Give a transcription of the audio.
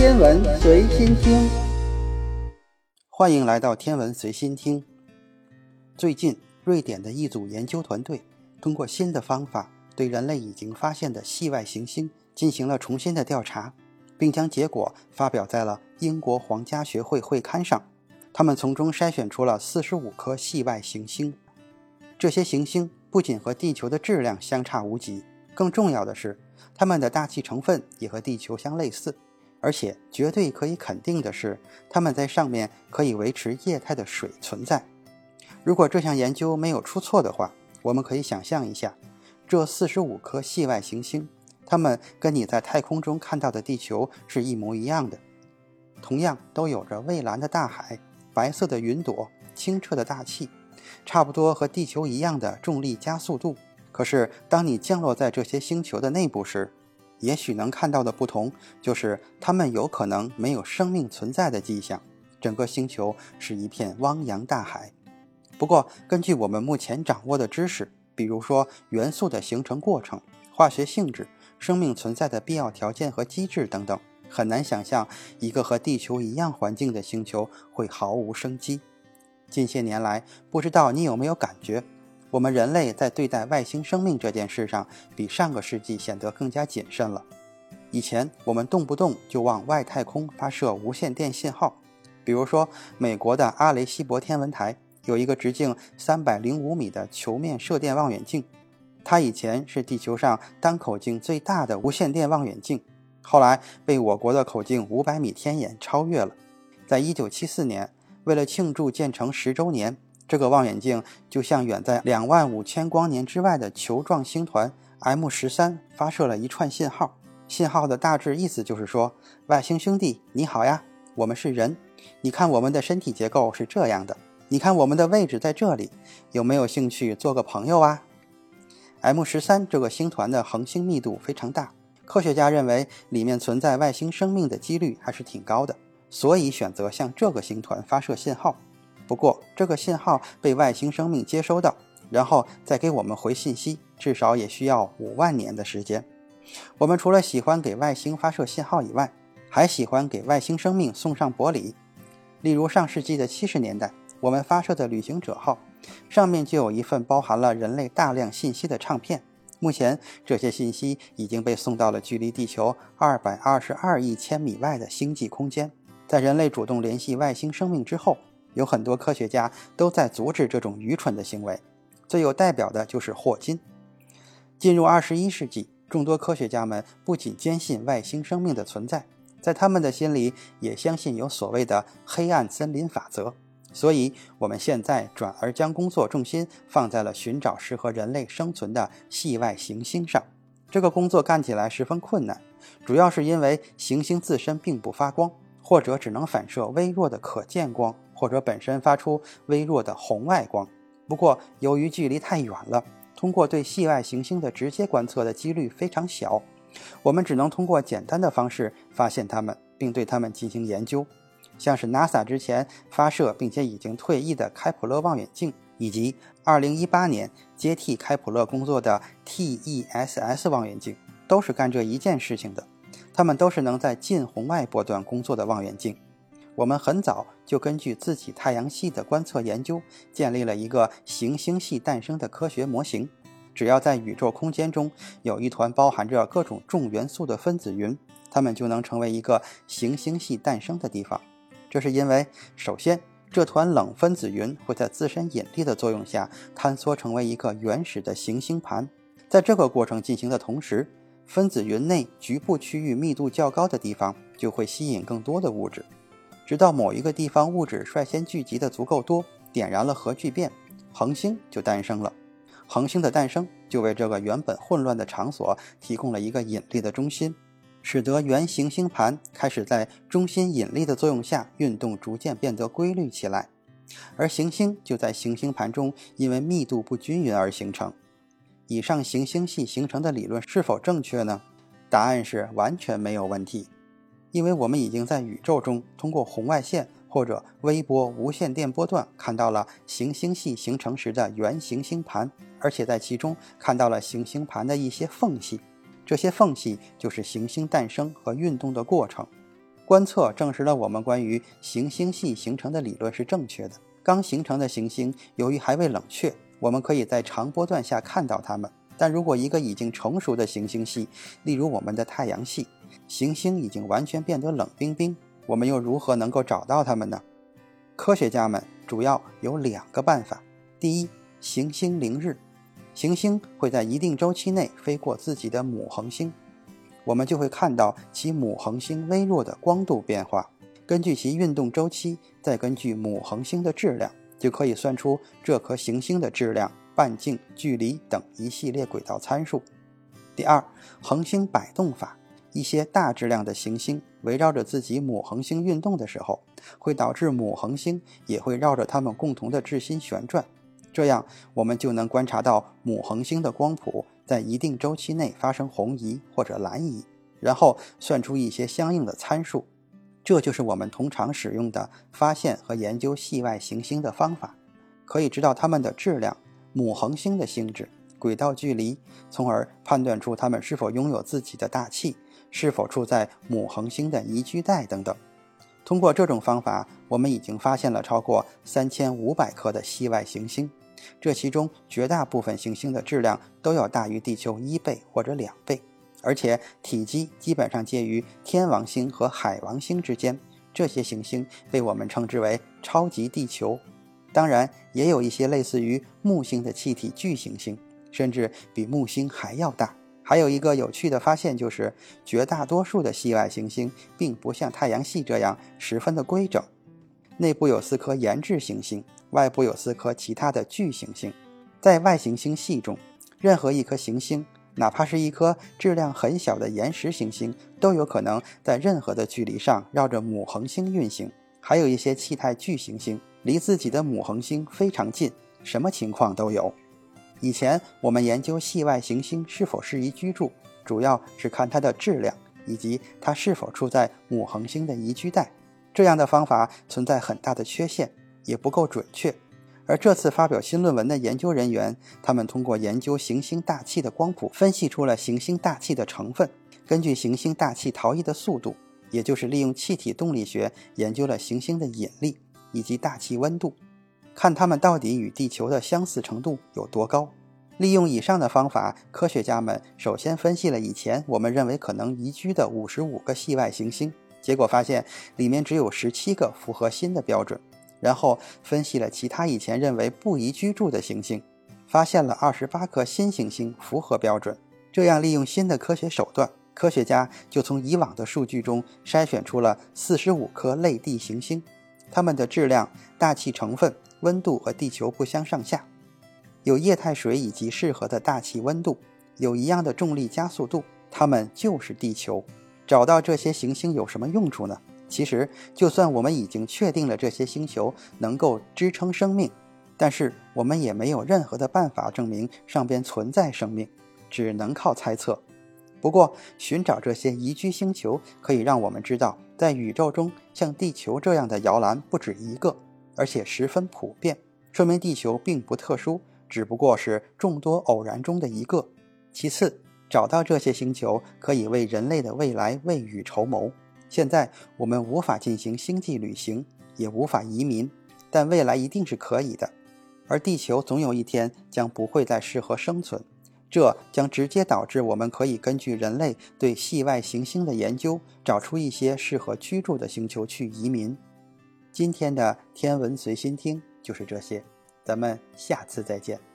天文随心听，欢迎来到天文随心听。最近，瑞典的一组研究团队通过新的方法，对人类已经发现的系外行星进行了重新的调查，并将结果发表在了英国皇家学会会刊上。他们从中筛选出了四十五颗系外行星，这些行星不仅和地球的质量相差无几，更重要的是，它们的大气成分也和地球相类似。而且绝对可以肯定的是，它们在上面可以维持液态的水存在。如果这项研究没有出错的话，我们可以想象一下，这四十五颗系外行星，它们跟你在太空中看到的地球是一模一样的，同样都有着蔚蓝的大海、白色的云朵、清澈的大气，差不多和地球一样的重力加速度。可是，当你降落在这些星球的内部时，也许能看到的不同，就是它们有可能没有生命存在的迹象，整个星球是一片汪洋大海。不过，根据我们目前掌握的知识，比如说元素的形成过程、化学性质、生命存在的必要条件和机制等等，很难想象一个和地球一样环境的星球会毫无生机。近些年来，不知道你有没有感觉？我们人类在对待外星生命这件事上，比上个世纪显得更加谨慎了。以前我们动不动就往外太空发射无线电信号，比如说美国的阿雷西博天文台有一个直径三百零五米的球面射电望远镜，它以前是地球上单口径最大的无线电望远镜，后来被我国的口径五百米天眼超越了。在一九七四年，为了庆祝建成十周年。这个望远镜就向远在两万五千光年之外的球状星团 M 十三发射了一串信号。信号的大致意思就是说：“外星兄弟，你好呀，我们是人。你看我们的身体结构是这样的，你看我们的位置在这里，有没有兴趣做个朋友啊？”M 十三这个星团的恒星密度非常大，科学家认为里面存在外星生命的几率还是挺高的，所以选择向这个星团发射信号。不过，这个信号被外星生命接收到，然后再给我们回信息，至少也需要五万年的时间。我们除了喜欢给外星发射信号以外，还喜欢给外星生命送上薄礼。例如，上世纪的七十年代，我们发射的旅行者号上面就有一份包含了人类大量信息的唱片。目前，这些信息已经被送到了距离地球二百二十二亿千米外的星际空间。在人类主动联系外星生命之后，有很多科学家都在阻止这种愚蠢的行为，最有代表的就是霍金。进入二十一世纪，众多科学家们不仅坚信外星生命的存在，在他们的心里也相信有所谓的“黑暗森林法则”。所以，我们现在转而将工作重心放在了寻找适合人类生存的系外行星上。这个工作干起来十分困难，主要是因为行星自身并不发光，或者只能反射微弱的可见光。或者本身发出微弱的红外光，不过由于距离太远了，通过对系外行星的直接观测的几率非常小，我们只能通过简单的方式发现它们，并对它们进行研究，像是 NASA 之前发射并且已经退役的开普勒望远镜，以及2018年接替开普勒工作的 TESS 望远镜，都是干这一件事情的。它们都是能在近红外波段工作的望远镜。我们很早就根据自己太阳系的观测研究，建立了一个行星系诞生的科学模型。只要在宇宙空间中有一团包含着各种重元素的分子云，它们就能成为一个行星系诞生的地方。这是因为，首先，这团冷分子云会在自身引力的作用下坍缩成为一个原始的行星盘。在这个过程进行的同时，分子云内局部区域密度较高的地方就会吸引更多的物质。直到某一个地方物质率先聚集的足够多，点燃了核聚变，恒星就诞生了。恒星的诞生就为这个原本混乱的场所提供了一个引力的中心，使得原行星盘开始在中心引力的作用下运动，逐渐变得规律起来。而行星就在行星盘中因为密度不均匀而形成。以上行星系形成的理论是否正确呢？答案是完全没有问题。因为我们已经在宇宙中通过红外线或者微波、无线电波段看到了行星系形成时的原行星盘，而且在其中看到了行星盘的一些缝隙。这些缝隙就是行星诞生和运动的过程。观测证实了我们关于行星系形成的理论是正确的。刚形成的行星由于还未冷却，我们可以在长波段下看到它们。但如果一个已经成熟的行星系，例如我们的太阳系，行星已经完全变得冷冰冰，我们又如何能够找到它们呢？科学家们主要有两个办法：第一，行星凌日，行星会在一定周期内飞过自己的母恒星。我们就会看到其母恒星微弱的光度变化，根据其运动周期，再根据母恒星的质量，就可以算出这颗行星的质量、半径、距离等一系列轨道参数。第二，恒星摆动法，一些大质量的行星围绕着自己母恒星运动的时候，会导致母恒星也会绕着它们共同的质心旋转，这样我们就能观察到母恒星的光谱。在一定周期内发生红移或者蓝移，然后算出一些相应的参数，这就是我们通常使用的发现和研究系外行星的方法。可以知道它们的质量、母恒星的性质、轨道距离，从而判断出它们是否拥有自己的大气，是否处在母恒星的宜居带等等。通过这种方法，我们已经发现了超过三千五百颗的系外行星。这其中绝大部分行星的质量都要大于地球一倍或者两倍，而且体积基本上介于天王星和海王星之间。这些行星被我们称之为超级地球。当然，也有一些类似于木星的气体巨行星，甚至比木星还要大。还有一个有趣的发现就是，绝大多数的系外行星并不像太阳系这样十分的规整，内部有四颗岩质行星。外部有四颗其他的巨行星，在外行星系中，任何一颗行星，哪怕是一颗质量很小的岩石行星，都有可能在任何的距离上绕着母恒星运行。还有一些气态巨行星离自己的母恒星非常近，什么情况都有。以前我们研究系外行星是否适宜居住，主要是看它的质量以及它是否处在母恒星的宜居带。这样的方法存在很大的缺陷。也不够准确，而这次发表新论文的研究人员，他们通过研究行星大气的光谱，分析出了行星大气的成分。根据行星大气逃逸的速度，也就是利用气体动力学研究了行星的引力以及大气温度，看它们到底与地球的相似程度有多高。利用以上的方法，科学家们首先分析了以前我们认为可能宜居的五十五个系外行星，结果发现里面只有十七个符合新的标准。然后分析了其他以前认为不宜居住的行星，发现了二十八颗新行星符合标准。这样，利用新的科学手段，科学家就从以往的数据中筛选出了四十五颗类地行星，它们的质量、大气成分、温度和地球不相上下，有液态水以及适合的大气温度，有一样的重力加速度，它们就是地球。找到这些行星有什么用处呢？其实，就算我们已经确定了这些星球能够支撑生命，但是我们也没有任何的办法证明上边存在生命，只能靠猜测。不过，寻找这些宜居星球可以让我们知道，在宇宙中像地球这样的摇篮不止一个，而且十分普遍，说明地球并不特殊，只不过是众多偶然中的一个。其次，找到这些星球可以为人类的未来未雨绸缪。现在我们无法进行星际旅行，也无法移民，但未来一定是可以的。而地球总有一天将不会再适合生存，这将直接导致我们可以根据人类对系外行星的研究，找出一些适合居住的星球去移民。今天的天文随心听就是这些，咱们下次再见。